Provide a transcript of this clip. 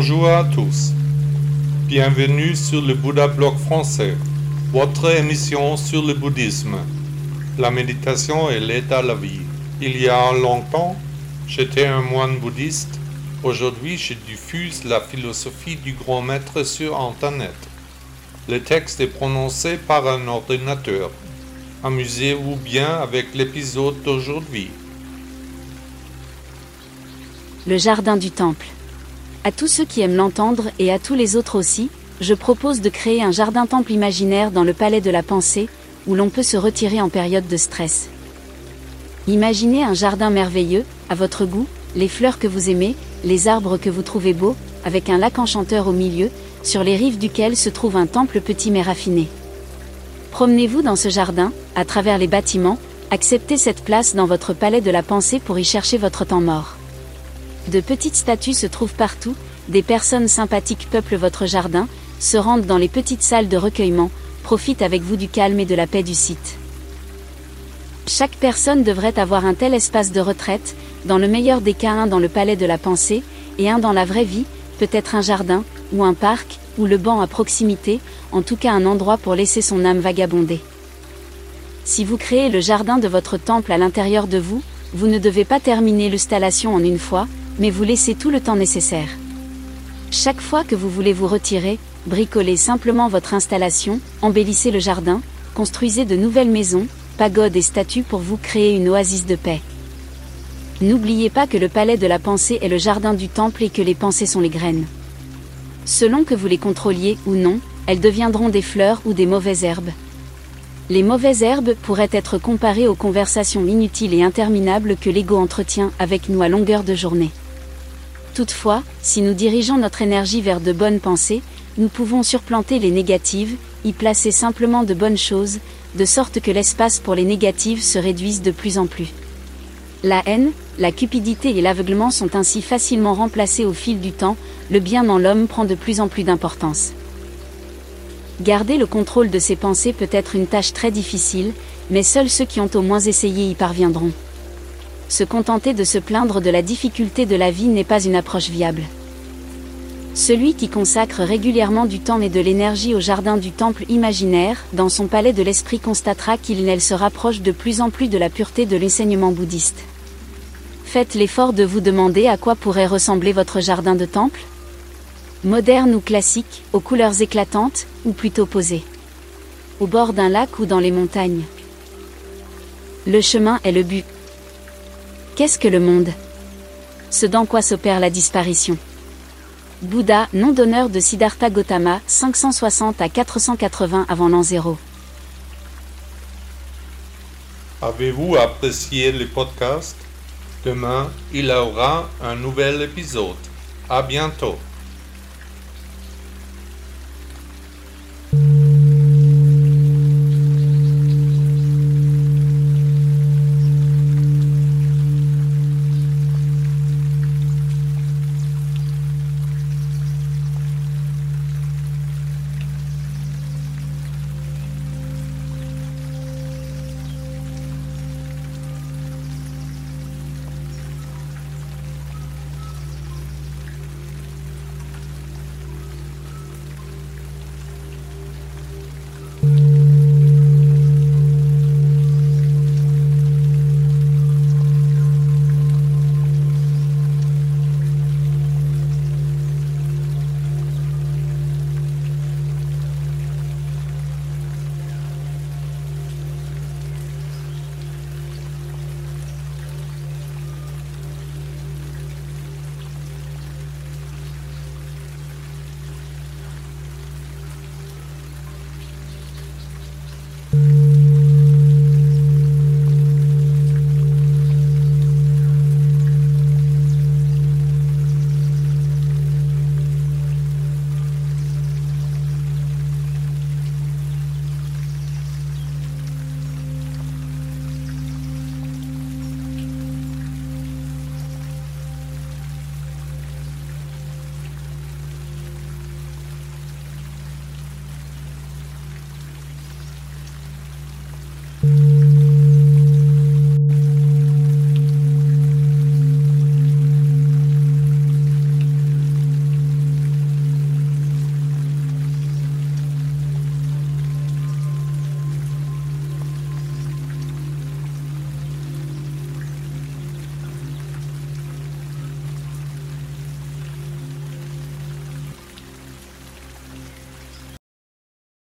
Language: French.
Bonjour à tous. Bienvenue sur le Bouddha Blog français, votre émission sur le bouddhisme. La méditation et l'aide à la vie. Il y a longtemps, j'étais un moine bouddhiste. Aujourd'hui, je diffuse la philosophie du grand maître sur Internet. Le texte est prononcé par un ordinateur. Amusez-vous bien avec l'épisode d'aujourd'hui. Le jardin du temple. À tous ceux qui aiment l'entendre et à tous les autres aussi, je propose de créer un jardin-temple imaginaire dans le palais de la pensée, où l'on peut se retirer en période de stress. Imaginez un jardin merveilleux, à votre goût, les fleurs que vous aimez, les arbres que vous trouvez beaux, avec un lac enchanteur au milieu, sur les rives duquel se trouve un temple petit mais raffiné. Promenez-vous dans ce jardin, à travers les bâtiments, acceptez cette place dans votre palais de la pensée pour y chercher votre temps mort. De petites statues se trouvent partout, des personnes sympathiques peuplent votre jardin, se rendent dans les petites salles de recueillement, profitent avec vous du calme et de la paix du site. Chaque personne devrait avoir un tel espace de retraite, dans le meilleur des cas un dans le palais de la pensée, et un dans la vraie vie, peut-être un jardin, ou un parc, ou le banc à proximité, en tout cas un endroit pour laisser son âme vagabonder. Si vous créez le jardin de votre temple à l'intérieur de vous, vous ne devez pas terminer l'installation en une fois, mais vous laissez tout le temps nécessaire. Chaque fois que vous voulez vous retirer, bricolez simplement votre installation, embellissez le jardin, construisez de nouvelles maisons, pagodes et statues pour vous créer une oasis de paix. N'oubliez pas que le palais de la pensée est le jardin du temple et que les pensées sont les graines. Selon que vous les contrôliez ou non, elles deviendront des fleurs ou des mauvaises herbes. Les mauvaises herbes pourraient être comparées aux conversations inutiles et interminables que l'ego entretient avec nous à longueur de journée. Toutefois, si nous dirigeons notre énergie vers de bonnes pensées, nous pouvons surplanter les négatives, y placer simplement de bonnes choses, de sorte que l'espace pour les négatives se réduise de plus en plus. La haine, la cupidité et l'aveuglement sont ainsi facilement remplacés au fil du temps, le bien dans l'homme prend de plus en plus d'importance. Garder le contrôle de ses pensées peut être une tâche très difficile, mais seuls ceux qui ont au moins essayé y parviendront se contenter de se plaindre de la difficulté de la vie n'est pas une approche viable. Celui qui consacre régulièrement du temps et de l'énergie au jardin du temple imaginaire, dans son palais de l'esprit constatera qu'il se rapproche de plus en plus de la pureté de l'enseignement bouddhiste. Faites l'effort de vous demander à quoi pourrait ressembler votre jardin de temple Moderne ou classique, aux couleurs éclatantes, ou plutôt posé Au bord d'un lac ou dans les montagnes Le chemin est le but. Qu'est-ce que le monde? Ce dans quoi s'opère la disparition. Bouddha, nom d'honneur de Siddhartha Gautama, 560 à 480 avant l'an 0. Avez-vous apprécié le podcast? Demain, il y aura un nouvel épisode. À bientôt.